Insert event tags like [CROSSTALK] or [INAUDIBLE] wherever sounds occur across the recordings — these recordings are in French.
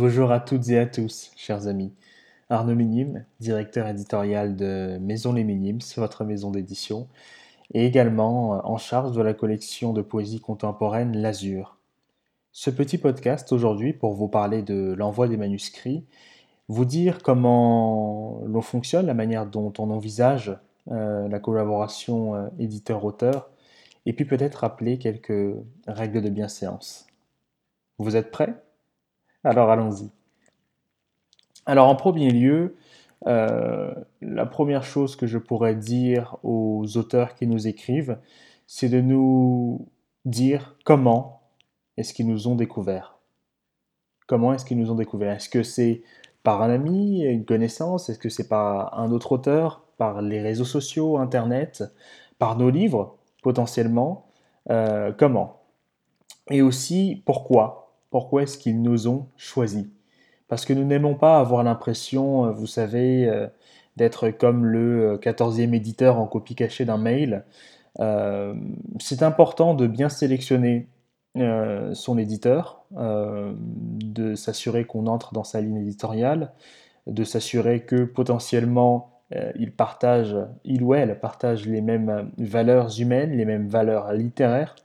Bonjour à toutes et à tous, chers amis. Arnaud Minime, directeur éditorial de Maison Les Minimes, votre maison d'édition, et également euh, en charge de la collection de poésie contemporaine L'Azur. Ce petit podcast aujourd'hui pour vous parler de l'envoi des manuscrits, vous dire comment l'on fonctionne, la manière dont on envisage euh, la collaboration euh, éditeur-auteur, et puis peut-être rappeler quelques règles de bienséance. Vous êtes prêts? Alors allons-y. Alors en premier lieu, euh, la première chose que je pourrais dire aux auteurs qui nous écrivent, c'est de nous dire comment est-ce qu'ils nous ont découvert. Comment est-ce qu'ils nous ont découvert Est-ce que c'est par un ami, une connaissance? Est-ce que c'est par un autre auteur? Par les réseaux sociaux, Internet? Par nos livres, potentiellement? Euh, Comment? Et aussi, pourquoi? Pourquoi est-ce qu'ils nous ont choisis parce que nous n'aimons pas avoir l'impression, euh, vous savez, euh, d'être comme le 14e euh, éditeur en copie cachée d'un mail. c'est important de bien sélectionner son éditeur, de s'assurer qu'on entre dans sa ligne éditoriale, de s'assurer que potentiellement il partage, il ou elle partage les mêmes valeurs humaines, les mêmes valeurs littéraires,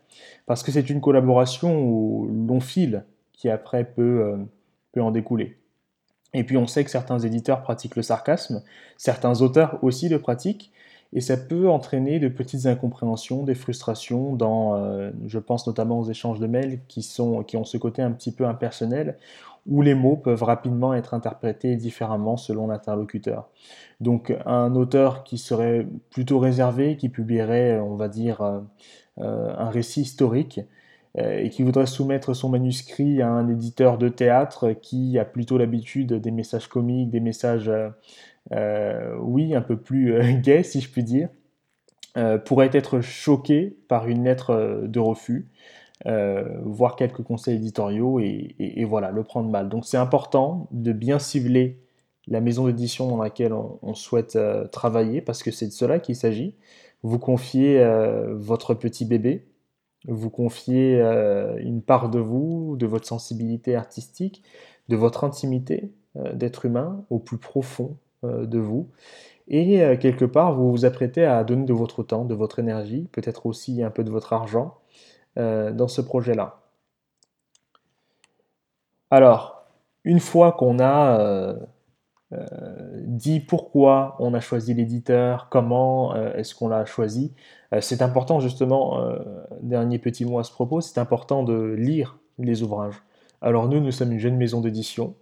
parce que c'est une collaboration au long fil qui après peut peut en découler. Et puis on sait que certains éditeurs pratiquent le sarcasme, certains auteurs aussi le pratiquent, et ça peut entraîner de petites incompréhensions, des frustrations dans, euh, je pense notamment aux échanges de mails qui, sont, qui ont ce côté un petit peu impersonnel, où les mots peuvent rapidement être interprétés différemment selon l'interlocuteur. Donc un auteur qui serait plutôt réservé, qui publierait, on va dire, euh, euh, un récit historique, euh, et qui voudrait soumettre son manuscrit à un éditeur de théâtre qui a plutôt l'habitude des messages comiques, des messages, euh, euh, oui, un peu plus [LAUGHS] gays, si je puis dire, pourrait être choqué par une lettre de refus. voir quelques conseils éditoriaux et, voilà, le prendre mal. Donc c'est important de bien cibler la maison d'édition dans laquelle on, souhaite travailler parce que c'est de cela qu'il s'agit. Vous confiez votre petit bébé vous confiez euh, une part de vous, de votre sensibilité artistique, de votre intimité euh, d'être humain au plus profond euh, de vous. Et quelque part, vous vous apprêtez à donner de votre temps, de votre énergie, peut-être aussi un peu de votre argent dans ce projet-là. Alors, une fois qu'on a dit pourquoi on a choisi l'éditeur, comment est-ce qu'on l'a choisi, euh, c'est important justement, euh, dernier petit mot à ce propos, c'est important de lire les ouvrages. Alors nous, nous sommes une jeune maison d'édition.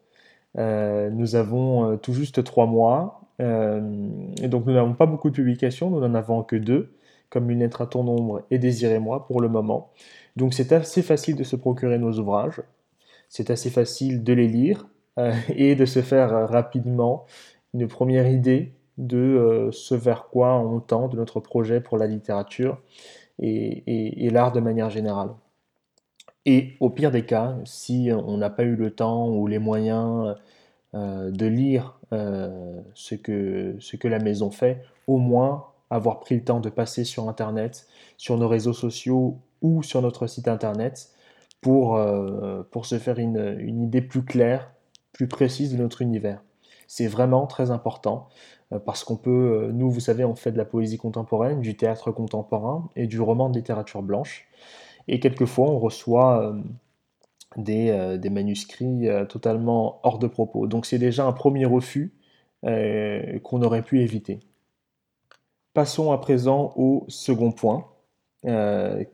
Euh, nous avons tout juste trois mois. donc nous n'avons pas beaucoup de publications, nous n'en avons que deux, comme Une lettre à ton ombre et Désirez-moi pour le moment. Donc c'est assez facile de se procurer nos ouvrages. C'est assez facile de les lire et de se faire rapidement une première idée de euh, ce vers quoi on tend, de notre projet pour la littérature et, l'art de manière générale. Et au pire des cas, si on n'a pas eu le temps ou les moyens euh, de lire euh, ce, que, la maison fait, au moins avoir pris le temps de passer sur Internet, sur nos réseaux sociaux ou sur notre site Internet pour, pour se faire une, une idée plus claire, plus précise de notre univers. C'est vraiment très important euh, parce qu'on peut, euh, nous, vous savez, on fait de la poésie contemporaine, du théâtre contemporain et du roman de littérature blanche. Et quelquefois, on reçoit euh, des, manuscrits totalement hors de propos. Donc c'est déjà un premier refus qu'on aurait pu éviter. Passons à présent au second point,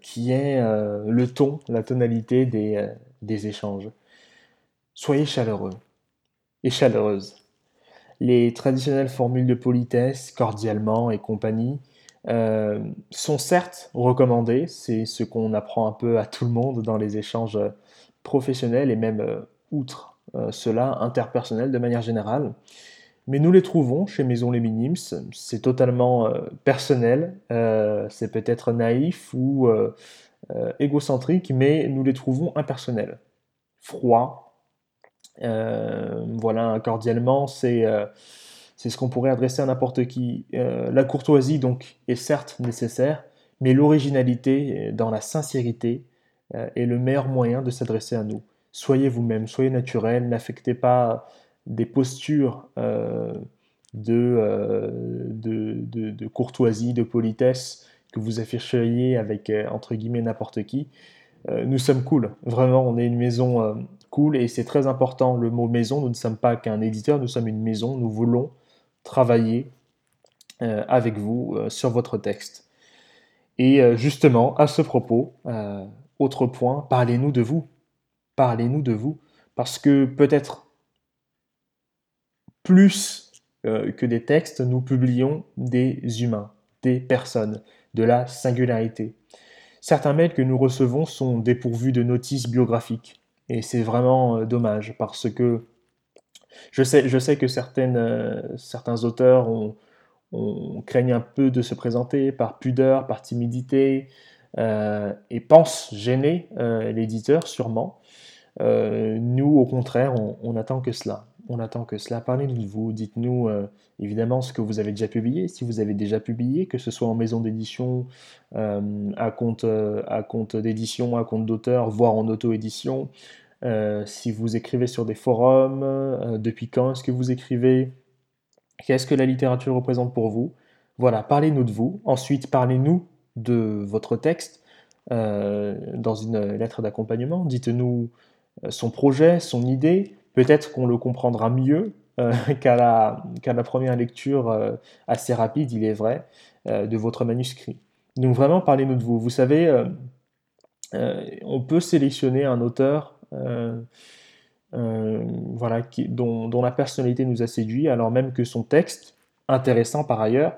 qui est le ton, la tonalité des échanges. Soyez chaleureux et chaleureuse les traditionnelles formules de politesse, cordialement et compagnie, euh, sont certes recommandées, c'est ce qu'on apprend un peu à tout le monde dans les échanges professionnels et même euh, outre euh, cela interpersonnels de manière générale. Mais nous les trouvons chez Maison Les Minimes, c'est totalement personnel, c'est peut-être naïf ou égocentrique, mais nous les trouvons impersonnels, froids, euh, voilà, cordialement, c'est euh, c'est ce qu'on pourrait adresser à n'importe qui. Euh, la courtoisie, donc, est certes nécessaire, mais l'originalité dans la sincérité est le meilleur moyen de s'adresser à nous. Soyez vous-même, soyez naturel, n'affectez pas des postures de, de, de, courtoisie, de politesse que vous afficheriez avec, entre guillemets, n'importe qui. nous sommes cool, vraiment, on est une maison cool et c'est très important le mot maison. Nous ne sommes pas qu'un éditeur, nous sommes une maison. Nous voulons travailler euh, avec vous euh, sur votre texte. Et euh, justement, à ce propos, autre point, parlez-nous de vous. Parlez-nous de vous. Parce que peut-être plus que des textes, nous publions des humains, des personnes, de la singularité. Certains mails que nous recevons sont dépourvus de notices biographiques. Et c'est vraiment dommage parce que je sais, que certaines, certains auteurs ont, on craigne un peu de se présenter par pudeur, par timidité, euh, et pense gêner euh, l'éditeur sûrement. Euh, nous, au contraire, on, attend que cela. On attend que cela. Parlez-nous de vous. Dites-nous évidemment ce que vous avez déjà publié, si vous avez déjà publié, que ce soit en maison d'édition, à compte, à compte d'édition, à compte d'auteur, voire en auto-édition. si vous écrivez sur des forums, depuis quand est-ce que vous écrivez Qu'est-ce que la littérature représente pour vous Voilà, parlez-nous de vous. Ensuite, parlez-nous de votre texte euh, dans une lettre d'accompagnement. Dites-nous euh, son projet, son idée. Peut-être qu'on le comprendra mieux euh, [LAUGHS] qu'à la, première lecture assez rapide, il est vrai, de votre manuscrit. Donc vraiment, parlez-nous de vous. Vous savez, on peut sélectionner un auteur euh, voilà, dont, la personnalité nous a séduit, alors même que son texte, intéressant par ailleurs,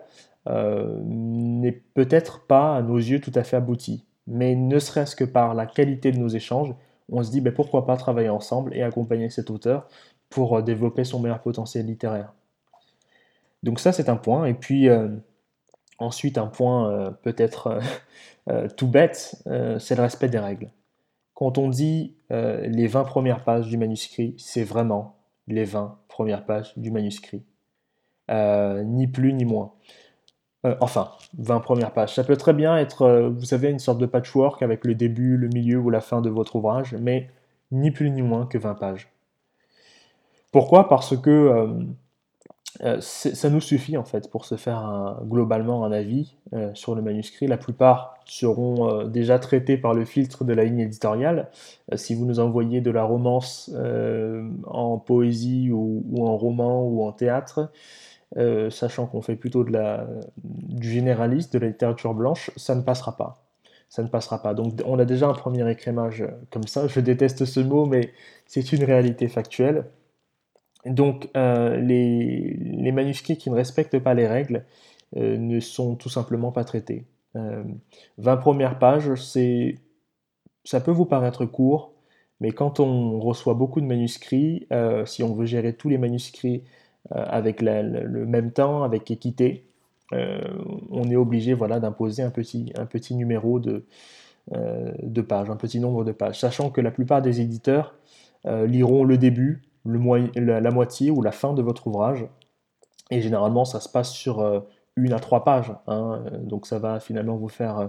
euh, n'est peut-être pas à nos yeux tout à fait abouti. Mais ne serait-ce que par la qualité de nos échanges, on se dit ben, pourquoi pas travailler ensemble et accompagner cet auteur pour euh, développer son meilleur potentiel littéraire. Donc ça c'est un point. Et puis ensuite un point peut-être [LAUGHS] tout bête, c'est le respect des règles. Quand on dit euh, les 20 premières pages du manuscrit, c'est vraiment les 20 premières pages du manuscrit. Euh, ni plus ni moins. Euh, enfin, 20 premières pages. Ça peut très bien être, vous savez, une sorte de patchwork avec le début, le milieu ou la fin de votre ouvrage, mais ni plus ni moins que 20 pages. Pourquoi? Parce que euh, ça nous suffit en fait pour se faire globalement un avis euh, sur le manuscrit. La plupart seront euh, déjà traités par le filtre de la ligne éditoriale. si vous nous envoyez de la romance en poésie ou, en roman ou en théâtre, sachant qu'on fait plutôt de la, du généraliste, de la littérature blanche, ça ne passera pas. Ça ne passera pas. Donc on a déjà un premier écrémage comme ça. Je déteste ce mot, mais c'est une réalité factuelle. Donc euh, les, manuscrits qui ne respectent pas les règles euh, ne sont tout simplement pas traités. 20 euh, premières pages, c'est, ça peut vous paraître court, mais quand on reçoit beaucoup de manuscrits, si on veut gérer tous les manuscrits avec le même temps, avec équité, on est obligé voilà, d'imposer un petit, un petit numéro de, de pages, un petit nombre de pages, sachant que la plupart des éditeurs liront le début, la, moitié ou la fin de votre ouvrage. Et généralement, ça se passe sur euh, une à trois pages. Hein. donc ça va finalement vous faire, euh,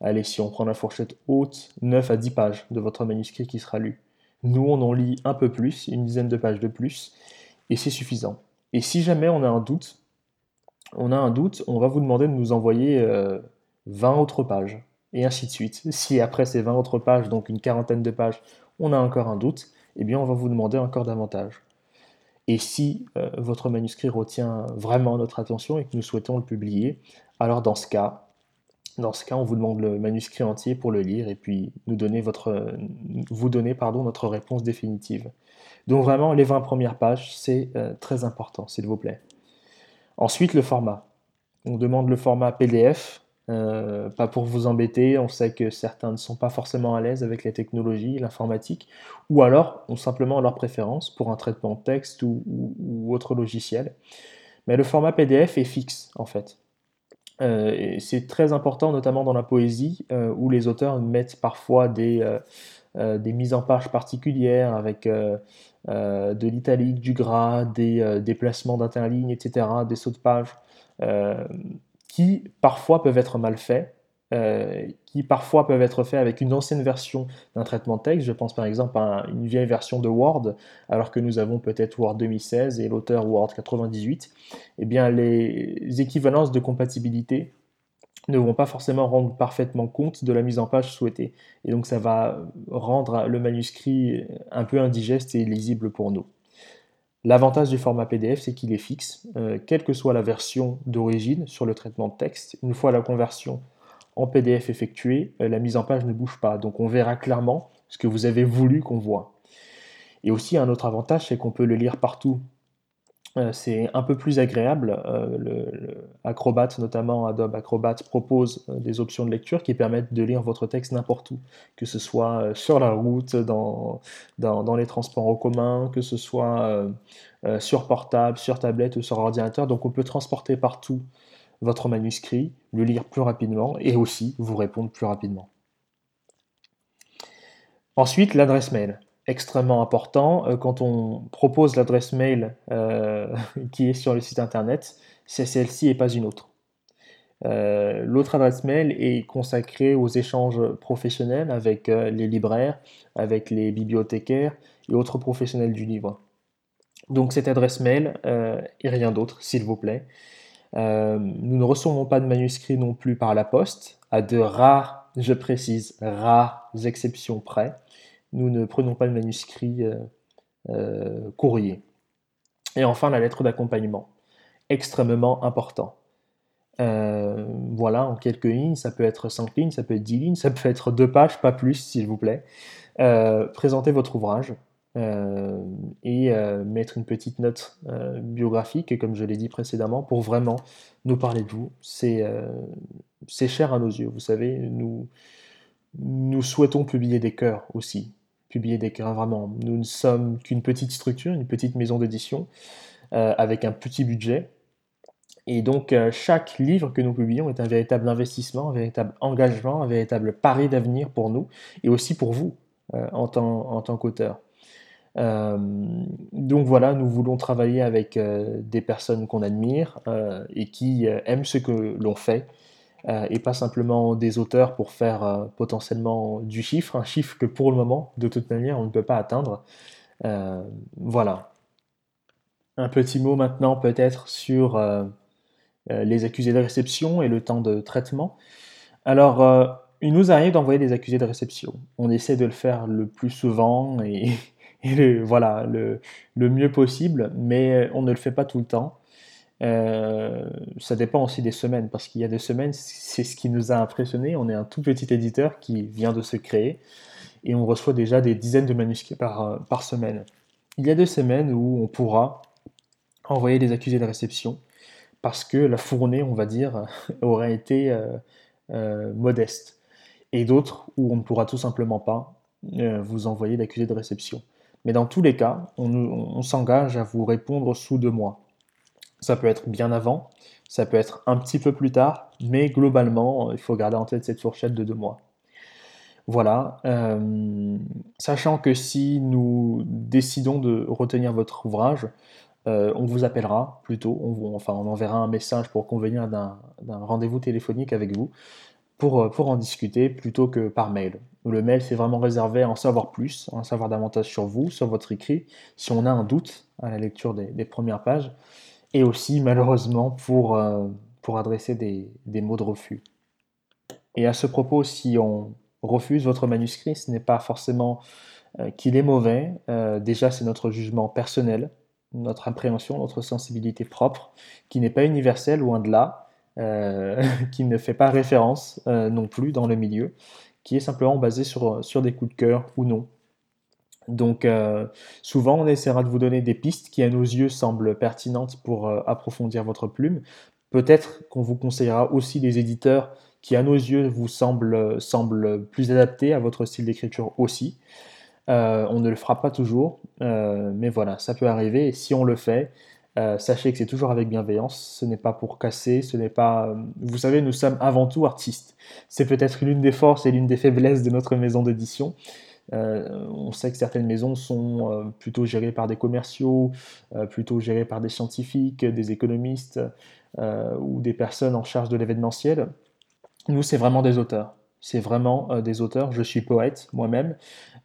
allez, si on prend la fourchette haute, 9 à 10 pages de votre manuscrit qui sera lu. Nous, on en lit un peu plus, une dizaine de pages de plus, et c'est suffisant. Et si jamais on a un doute, on a un doute, on va vous demander de nous envoyer 20 euh, autres pages, et ainsi de suite. Si après ces 20 autres pages, donc une quarantaine de pages, on a encore un doute, eh bien on va vous demander encore davantage. Et si euh, votre manuscrit retient vraiment notre attention et que nous souhaitons le publier, alors dans ce cas, dans ce cas, on vous demande le manuscrit entier pour le lire et puis nous donner votre, vous donner pardon, notre réponse définitive. Donc vraiment, les 20 premières pages, c'est euh, très important, s'il vous plaît. Ensuite, le format. On demande le format PDF, euh, pas pour vous embêter, on sait que certains ne sont pas forcément à l'aise avec la technologie, l'informatique, ou alors ont simplement leur préférence pour un traitement de texte ou, autre logiciel. Mais le format PDF est fixe en fait. Euh, c'est très important, notamment dans la poésie, euh, où les auteurs mettent parfois des, des mises en page particulières avec de l'italique, du gras, des déplacements d'interlignes, etc., des sauts de page qui parfois peuvent être mal faits euh, qui parfois peuvent être faits avec une ancienne version d'un traitement de texte. Je pense par exemple à une vieille version de Word, alors que nous avons peut-être Word 2016 et l'auteur Word 98. Eh bien, les équivalences de compatibilité ne vont pas forcément rendre parfaitement compte de la mise en page souhaitée. Et donc ça va rendre le manuscrit un peu indigeste et illisible pour nous. L'avantage du format PDF, c'est qu'il est fixe, euh, quelle que soit la version d'origine sur le traitement de texte. Une fois la conversion en PDF effectuée, euh, la mise en page ne bouge pas. Donc on verra clairement ce que vous avez voulu qu'on voit. Et aussi un autre avantage, c'est qu'on peut le lire partout euh, c'est un peu plus agréable. Euh, le, Acrobat, notamment Adobe Acrobat, propose des options de lecture qui permettent de lire votre texte n'importe où, que ce soit sur la route, dans, dans, les transports en commun, que ce soit sur portable, sur tablette ou sur ordinateur. Donc on peut transporter partout votre manuscrit, le lire plus rapidement et aussi vous répondre plus rapidement. Ensuite, l'adresse mail extrêmement important. Euh, quand on propose l'adresse mail euh, [LAUGHS] qui est sur le site internet, c'est celle-ci et pas une autre. Euh, l'autre adresse mail est consacrée aux échanges professionnels avec les libraires, avec les bibliothécaires et autres professionnels du livre. Donc cette adresse mail et rien d'autre, s'il vous plaît. Nous ne recevons pas de manuscrits non plus par la poste, à de rares, je précise, rares exceptions près nous ne prenons pas de manuscrit euh, euh, courrier. Et enfin, la lettre d'accompagnement, extrêmement important. Euh, voilà, en quelques lignes, ça peut être 5 lignes, ça peut être 10 lignes, ça peut être 2 pages, pas plus, s'il vous plaît. présentez votre ouvrage et mettre une petite note biographique, comme je l'ai dit précédemment, pour vraiment nous parler de vous. C'est cher à nos yeux, vous savez, nous, souhaitons publier des cœurs aussi publier des cœurs vraiment. Nous ne sommes qu'une petite structure, une petite maison d'édition euh, avec un petit budget. Et donc euh, chaque livre que nous publions est un véritable investissement, un véritable engagement, un véritable pari d'avenir pour nous et aussi pour vous euh, en tant qu'auteur. Donc voilà, nous voulons travailler avec des personnes qu'on admire et qui aiment ce que l'on fait euh, et pas simplement des auteurs pour faire euh, potentiellement du chiffre, un chiffre que pour le moment, de toute manière, on ne peut pas atteindre. Euh, voilà. Un petit mot maintenant peut-être sur les accusés de réception et le temps de traitement. Alors, il nous arrive d'envoyer des accusés de réception. On essaie de le faire le plus souvent et, [LAUGHS] voilà, le, mieux possible, mais on ne le fait pas tout le temps. Euh, ça dépend aussi des semaines, parce qu'il y a des semaines, c'est ce qui nous a impressionné. On est un tout petit éditeur qui vient de se créer et on reçoit déjà des dizaines de manuscrits par, euh, par semaine. Il y a des semaines où on pourra envoyer des accusés de réception parce que la fournée, on va dire, [LAUGHS] aurait été euh, modeste. Et d'autres où on ne pourra tout simplement pas vous envoyer d'accusés de réception. Mais dans tous les cas, on s'engage à vous répondre sous deux mois. Ça peut être bien avant, ça peut être un petit peu plus tard, mais globalement, il faut garder en tête cette fourchette de deux mois. Voilà. Euh, sachant que si nous décidons de retenir votre ouvrage, euh, on vous appellera plutôt, on, enfin on enverra un message pour convenir d'un rendez-vous téléphonique avec vous pour, euh, pour en discuter plutôt que par mail. Le mail, c'est vraiment réservé à en savoir plus, à en savoir davantage sur vous, sur votre écrit, si on a un doute à la lecture des premières pages et aussi malheureusement pour, euh, pour adresser des, des, mots de refus. Et à ce propos, si on refuse votre manuscrit, ce n'est pas forcément euh, qu'il est mauvais, déjà c'est notre jugement personnel, notre appréhension, notre sensibilité propre, qui n'est pas universelle, loin de là, [LAUGHS] qui ne fait pas référence non plus dans le milieu, qui est simplement basé sur, des coups de cœur ou non. Donc euh, souvent on essaiera de vous donner des pistes qui à nos yeux semblent pertinentes pour euh, approfondir votre plume. Peut-être qu'on vous conseillera aussi des éditeurs qui à nos yeux vous semblent, plus adaptés à votre style d'écriture aussi. Euh, on ne le fera pas toujours, mais voilà, ça peut arriver si on le fait, sachez que c'est toujours avec bienveillance, ce n'est pas pour casser, ce n'est pas... Vous savez, nous sommes avant tout artistes. C'est peut-être l'une des forces et l'une des faiblesses de notre maison d'édition, euh, on sait que certaines maisons sont euh, plutôt gérées par des commerciaux, euh, plutôt gérées par des scientifiques, des économistes ou des personnes en charge de l'événementiel. Nous, c'est vraiment des auteurs. C'est vraiment des auteurs. Je suis poète moi-même.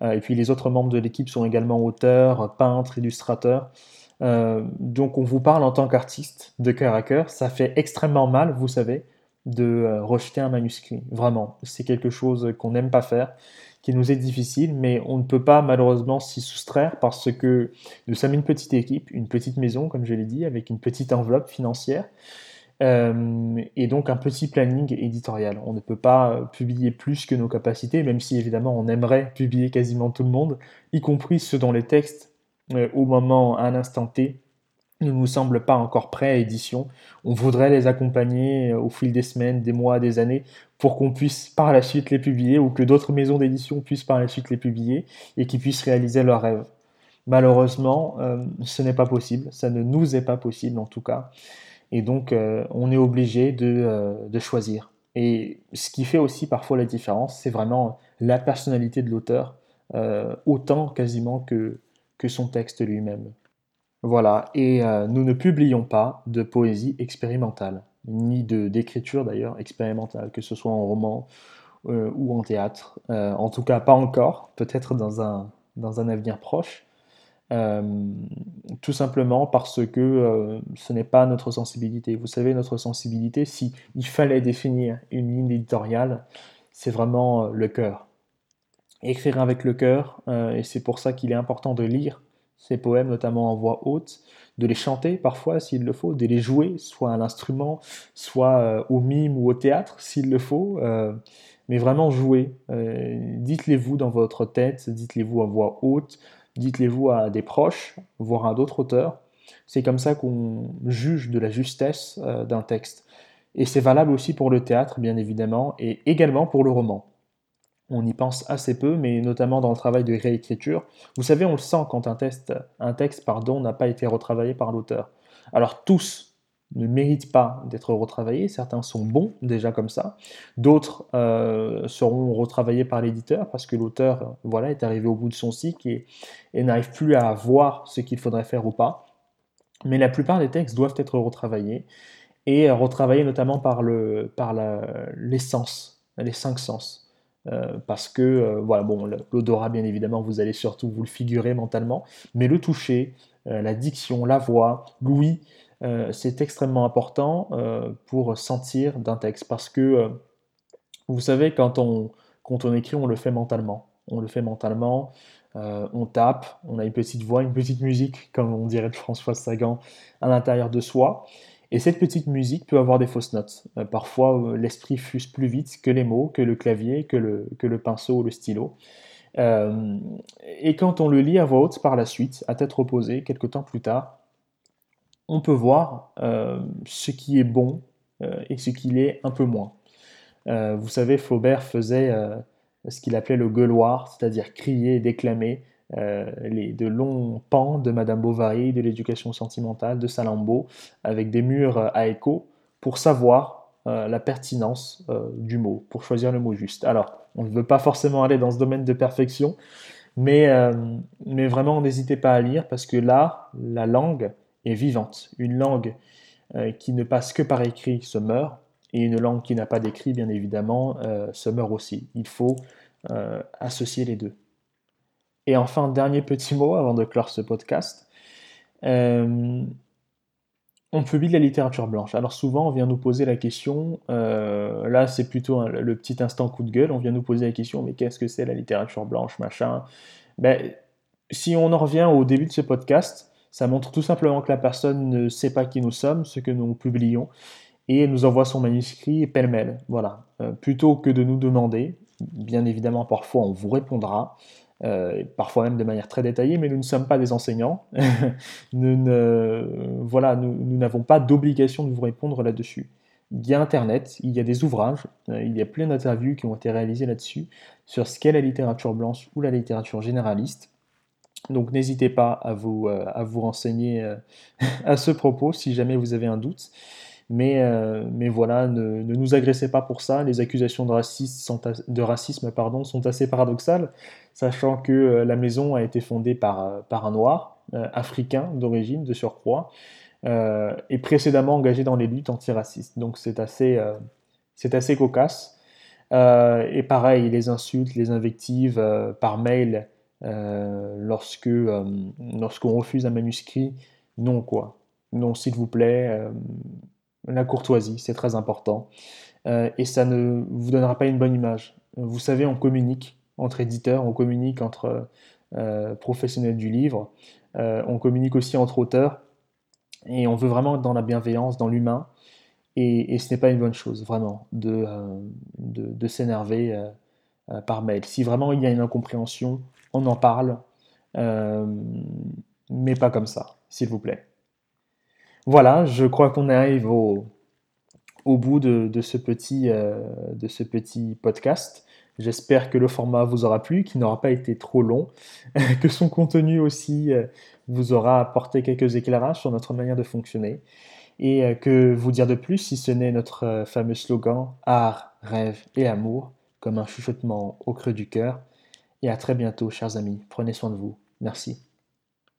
et puis les autres membres de l'équipe sont également auteurs, peintres, illustrateurs. Donc on vous parle en tant qu'artiste de cœur à cœur. Ça fait extrêmement mal, vous savez, de rejeter un manuscrit. Vraiment. C'est quelque chose qu'on n'aime pas faire qui nous est difficile, mais on ne peut pas malheureusement s'y soustraire parce que nous sommes une petite équipe, une petite maison, comme je l'ai dit, avec une petite enveloppe financière. Euh, et donc un petit planning éditorial. On ne peut pas publier plus que nos capacités, même si évidemment on aimerait publier quasiment tout le monde, y compris ceux dont les textes, euh, au moment, à un instant T, ne nous semblent pas encore prêts à édition. On voudrait les accompagner euh, au fil des semaines, des mois, des années, pour qu'on puisse par la suite les publier, ou que d'autres maisons d'édition puissent par la suite les publier, et qu'ils puissent réaliser leurs rêves. Malheureusement, euh, ce n'est pas possible, ça ne nous est pas possible en tout cas, et donc euh, on est obligé de, de, choisir. Et ce qui fait aussi parfois la différence, c'est vraiment la personnalité de l'auteur, autant quasiment que, que son texte lui-même. Voilà, et euh, nous ne publions pas de poésie expérimentale, ni de d'écriture d'ailleurs expérimentale, que ce soit en roman euh, ou en théâtre. Euh, en tout cas, pas encore, peut-être dans un, dans un avenir proche. tout simplement parce que ce n'est pas notre sensibilité. Vous savez, notre sensibilité, si il fallait définir une ligne éditoriale, c'est vraiment le cœur. Écrire avec le cœur, et c'est pour ça qu'il est important de lire ces poèmes, notamment en voix haute, de les chanter parfois s'il le faut, de les jouer, soit à l'instrument, soit euh, au mime ou au théâtre s'il le faut, euh, mais vraiment jouer. Euh, dites-les-vous dans votre tête, dites-les-vous en voix haute, dites-les-vous à des proches, voire à d'autres auteurs. C'est comme ça qu'on juge de la justesse d'un texte. Et c'est valable aussi pour le théâtre, bien évidemment, et également pour le roman on y pense assez peu, mais notamment dans le travail de réécriture. Vous savez, on le sent quand un, texte, n'a pas été retravaillé par l'auteur. Alors tous ne méritent pas d'être retravaillés, certains sont bons déjà comme ça, d'autres euh, seront retravaillés par l'éditeur parce que l'auteur voilà, est arrivé au bout de son cycle et, n'arrive plus à voir ce qu'il faudrait faire ou pas. Mais la plupart des textes doivent être retravaillés et retravaillés notamment par le, les cinq sens. Euh, parce que, euh, voilà, bon, l'odorat, bien évidemment, vous allez surtout vous le figurer mentalement, mais le toucher, euh, la diction, la voix, l'ouïe, c'est extrêmement important pour sentir d'un texte, parce que, vous savez, quand on, quand on écrit, on le fait mentalement. On le fait mentalement, on tape, on a une petite voix, une petite musique, comme on dirait de François Sagan, à l'intérieur de soi. Et cette petite musique peut avoir des fausses notes. Euh, parfois, euh, l'esprit fuse plus vite que les mots, que le clavier, que le, pinceau ou le stylo. Euh, et quand on le lit à voix haute par la suite, à tête reposée, quelques temps plus tard, on peut voir ce qui est bon et ce qui l'est un peu moins. vous savez, Flaubert faisait ce qu'il appelait le gueuloir, c'est-à-dire crier déclamer euh, les, de longs pans de Madame Bovary, de l'éducation sentimentale, de Salammbô, avec des murs à écho, pour savoir euh, la pertinence euh, du mot, pour choisir le mot juste. Alors, on ne veut pas forcément aller dans ce domaine de perfection, mais, mais vraiment, n'hésitez pas à lire, parce que là, la langue est vivante. Une langue qui ne passe que par écrit se meurt, et une langue qui n'a pas d'écrit, bien évidemment, se meurt aussi. Il faut associer les deux. Et enfin, dernier petit mot avant de clore ce podcast. Euh, on publie de la littérature blanche. Alors souvent, on vient nous poser la question, euh, là c'est plutôt le petit instant coup de gueule, on vient nous poser la question, mais qu'est-ce que c'est la littérature blanche, machin? Ben, Si on en revient au début de ce podcast, ça montre tout simplement que la personne ne sait pas qui nous sommes, ce que nous publions, et nous envoie son manuscrit pêle-mêle. Voilà. Euh, plutôt que de nous demander, bien évidemment parfois on vous répondra, euh, parfois même de manière très détaillée, mais nous ne sommes pas des enseignants. [LAUGHS] nous voilà, nous n'avons pas d'obligation de vous répondre là-dessus. Il y a Internet, il y a des ouvrages, euh, il y a plein d'interviews qui ont été réalisées là-dessus, sur ce qu'est la littérature blanche ou la littérature généraliste. Donc n'hésitez pas à vous, euh, à vous renseigner [LAUGHS] à ce propos si jamais vous avez un doute. Mais, euh, mais voilà, ne, nous agressez pas pour ça. Les accusations de, racisme sont assez paradoxales, sachant que euh, la maison a été fondée par, euh, un noir, africain d'origine, de surcroît, et précédemment engagé dans les luttes antiracistes. Donc c'est assez, C'est assez cocasse. et pareil, les insultes, les invectives par mail lorsque lorsqu'on refuse un manuscrit, non quoi. Non, s'il vous plaît, la courtoisie, c'est très important. et ça ne vous donnera pas une bonne image. Vous savez, on communique entre éditeurs, on communique entre professionnels du livre, on communique aussi entre auteurs. Et on veut vraiment être dans la bienveillance, dans l'humain. Et, ce n'est pas une bonne chose, vraiment, de, euh, s'énerver euh, euh, par mail. Si vraiment il y a une incompréhension, on en parle, mais pas comme ça, s'il vous plaît. Voilà, je crois qu'on arrive au, bout de, de, ce petit, podcast. J'espère que le format vous aura plu, qu'il n'aura pas été trop long, [LAUGHS] que son contenu aussi euh, vous aura apporté quelques éclairages sur notre manière de fonctionner. Et euh, que vous dire de plus si ce n'est notre euh, fameux slogan Art, rêve et amour, comme un chuchotement au creux du cœur. Et à très bientôt, chers amis. Prenez soin de vous. Merci.